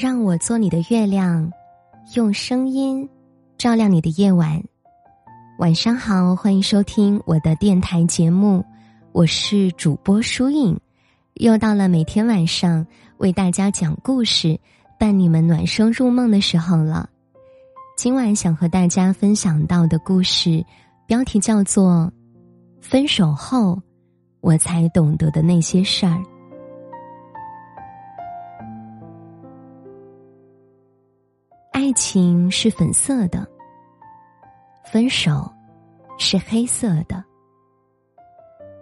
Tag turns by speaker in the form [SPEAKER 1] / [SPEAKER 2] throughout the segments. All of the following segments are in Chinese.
[SPEAKER 1] 让我做你的月亮，用声音照亮你的夜晚。晚上好，欢迎收听我的电台节目，我是主播舒影。又到了每天晚上为大家讲故事、伴你们暖声入梦的时候了。今晚想和大家分享到的故事，标题叫做《分手后我才懂得的那些事儿》。情是粉色的，分手是黑色的。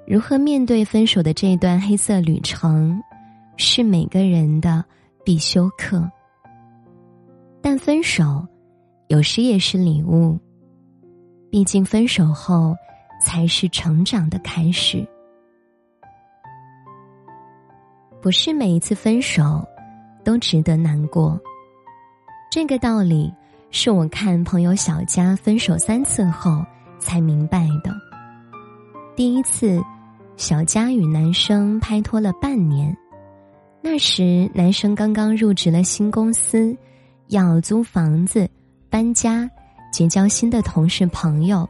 [SPEAKER 1] 如何面对分手的这段黑色旅程，是每个人的必修课。但分手有时也是礼物，毕竟分手后才是成长的开始。不是每一次分手都值得难过。这个道理是我看朋友小佳分手三次后才明白的。第一次，小佳与男生拍拖了半年，那时男生刚刚入职了新公司，要租房子、搬家、结交新的同事朋友。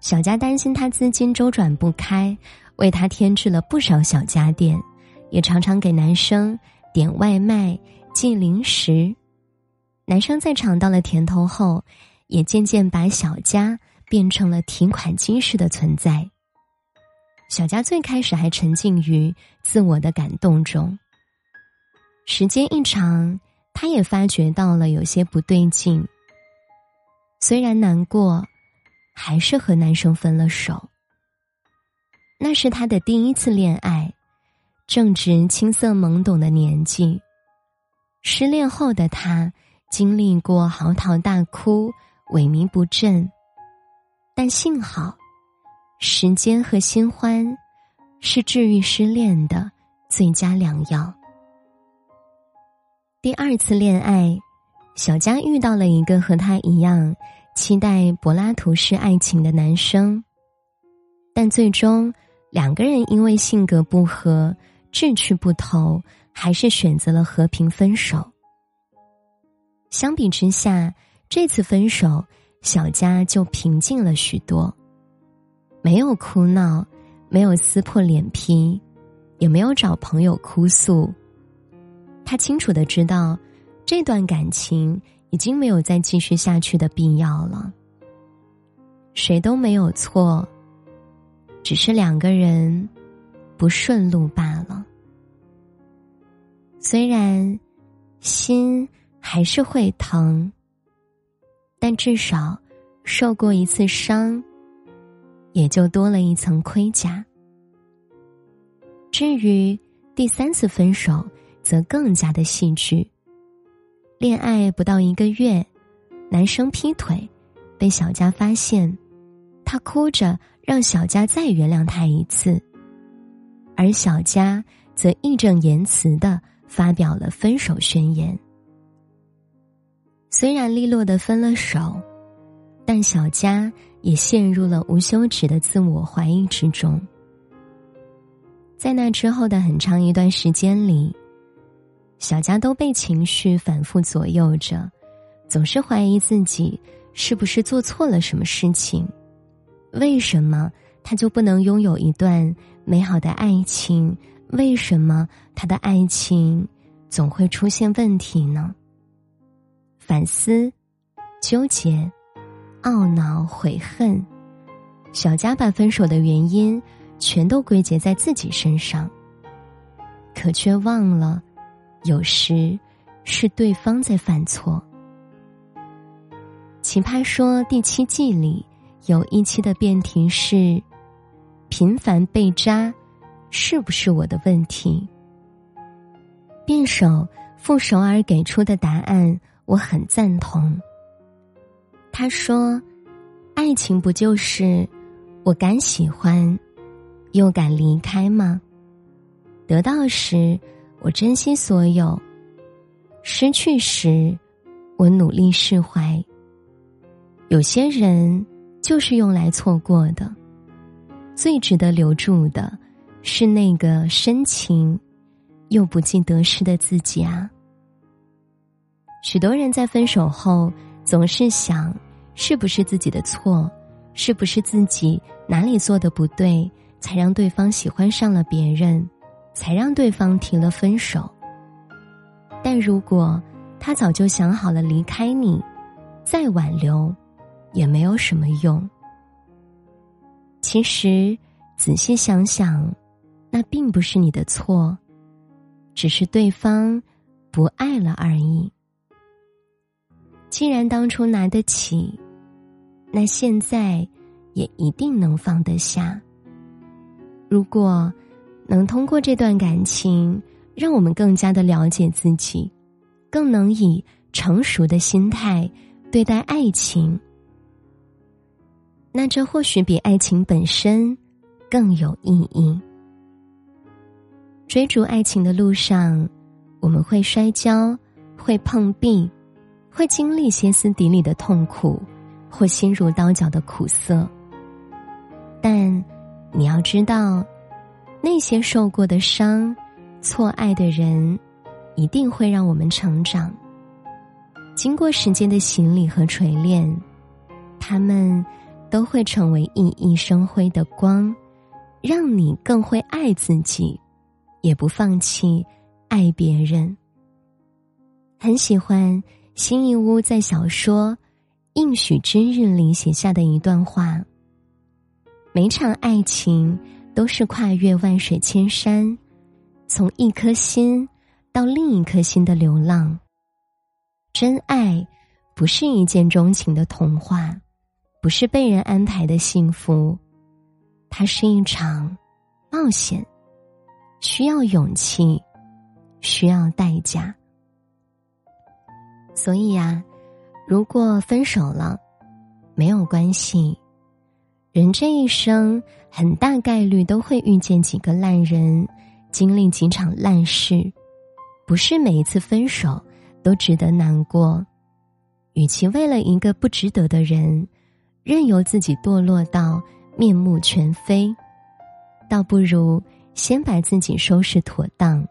[SPEAKER 1] 小佳担心他资金周转不开，为他添置了不少小家电，也常常给男生点外卖、寄零食。男生在尝到了甜头后，也渐渐把小佳变成了提款机式的存在。小佳最开始还沉浸于自我的感动中。时间一长，他也发觉到了有些不对劲。虽然难过，还是和男生分了手。那是他的第一次恋爱，正值青涩懵懂的年纪。失恋后的他。经历过嚎啕大哭、萎靡不振，但幸好，时间和新欢是治愈失恋的最佳良药。第二次恋爱，小佳遇到了一个和他一样期待柏拉图式爱情的男生，但最终两个人因为性格不合、志趣不投，还是选择了和平分手。相比之下，这次分手，小佳就平静了许多，没有哭闹，没有撕破脸皮，也没有找朋友哭诉。他清楚的知道，这段感情已经没有再继续下去的必要了。谁都没有错，只是两个人不顺路罢了。虽然心。还是会疼，但至少受过一次伤，也就多了一层盔甲。至于第三次分手，则更加的戏剧。恋爱不到一个月，男生劈腿，被小佳发现，他哭着让小佳再原谅他一次，而小佳则义正言辞的发表了分手宣言。虽然利落的分了手，但小佳也陷入了无休止的自我怀疑之中。在那之后的很长一段时间里，小佳都被情绪反复左右着，总是怀疑自己是不是做错了什么事情，为什么他就不能拥有一段美好的爱情？为什么他的爱情总会出现问题呢？反思、纠结、懊恼、悔恨，小佳把分手的原因全都归结在自己身上，可却忘了，有时是对方在犯错。奇葩说第七季里有一期的辩题是：频繁被扎，是不是我的问题？辩手傅首尔给出的答案。我很赞同。他说：“爱情不就是我敢喜欢，又敢离开吗？得到时我珍惜所有，失去时我努力释怀。有些人就是用来错过的，最值得留住的，是那个深情又不计得失的自己啊。”许多人在分手后总是想，是不是自己的错，是不是自己哪里做的不对，才让对方喜欢上了别人，才让对方提了分手。但如果他早就想好了离开你，再挽留，也没有什么用。其实，仔细想想，那并不是你的错，只是对方不爱了而已。既然当初拿得起，那现在也一定能放得下。如果能通过这段感情，让我们更加的了解自己，更能以成熟的心态对待爱情。那这或许比爱情本身更有意义。追逐爱情的路上，我们会摔跤，会碰壁，会经历歇斯底里的痛苦，或心如刀绞的苦涩。但你要知道，那些受过的伤、错爱的人，一定会让我们成长。经过时间的洗礼和锤炼，他们。都会成为熠熠生辉的光，让你更会爱自己，也不放弃爱别人。很喜欢新义屋在小说《应许之日》里写下的一段话：每场爱情都是跨越万水千山，从一颗心到另一颗心的流浪。真爱不是一见钟情的童话。不是被人安排的幸福，它是一场冒险，需要勇气，需要代价。所以呀，如果分手了，没有关系。人这一生很大概率都会遇见几个烂人，经历几场烂事，不是每一次分手都值得难过。与其为了一个不值得的人。任由自己堕落到面目全非，倒不如先把自己收拾妥当，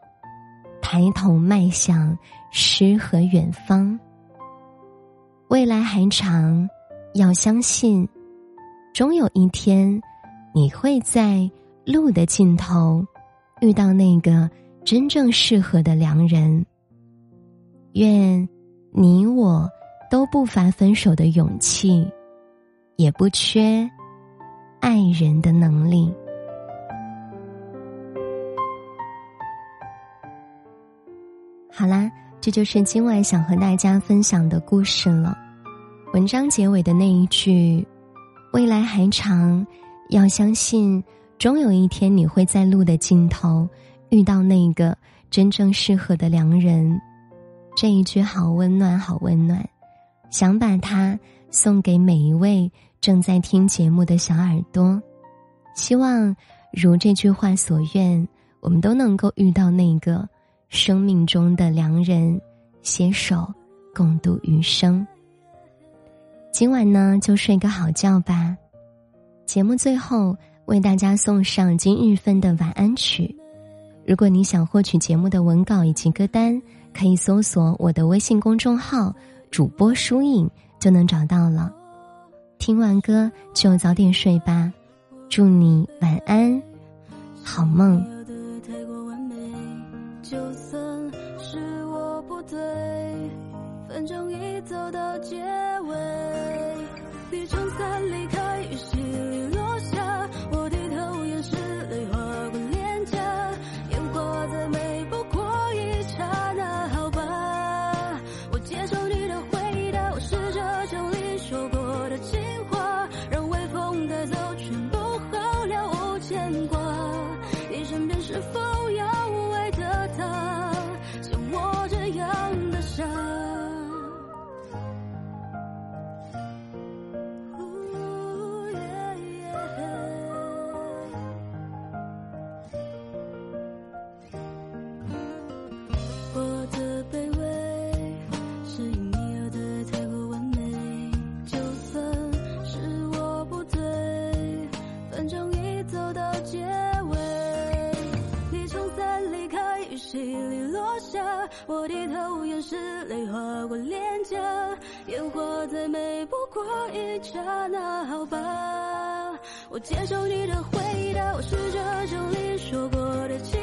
[SPEAKER 1] 抬头迈向诗和远方。未来还长，要相信，终有一天，你会在路的尽头遇到那个真正适合的良人。愿你我都不乏分手的勇气。也不缺爱人的能力。好啦，这就是今晚想和大家分享的故事了。文章结尾的那一句“未来还长，要相信，终有一天你会在路的尽头遇到那个真正适合的良人”，这一句好温暖，好温暖，想把它送给每一位。正在听节目的小耳朵，希望如这句话所愿，我们都能够遇到那个生命中的良人，携手共度余生。今晚呢，就睡个好觉吧。节目最后为大家送上今日份的晚安曲。如果你想获取节目的文稿以及歌单，可以搜索我的微信公众号“主播书影”就能找到了。听完歌就早点睡吧，祝你晚安，好梦。就算我低头，掩饰泪划过脸颊，烟火再美不过一刹那，好吧。我接受你的回答，我试着整理说过
[SPEAKER 2] 的情。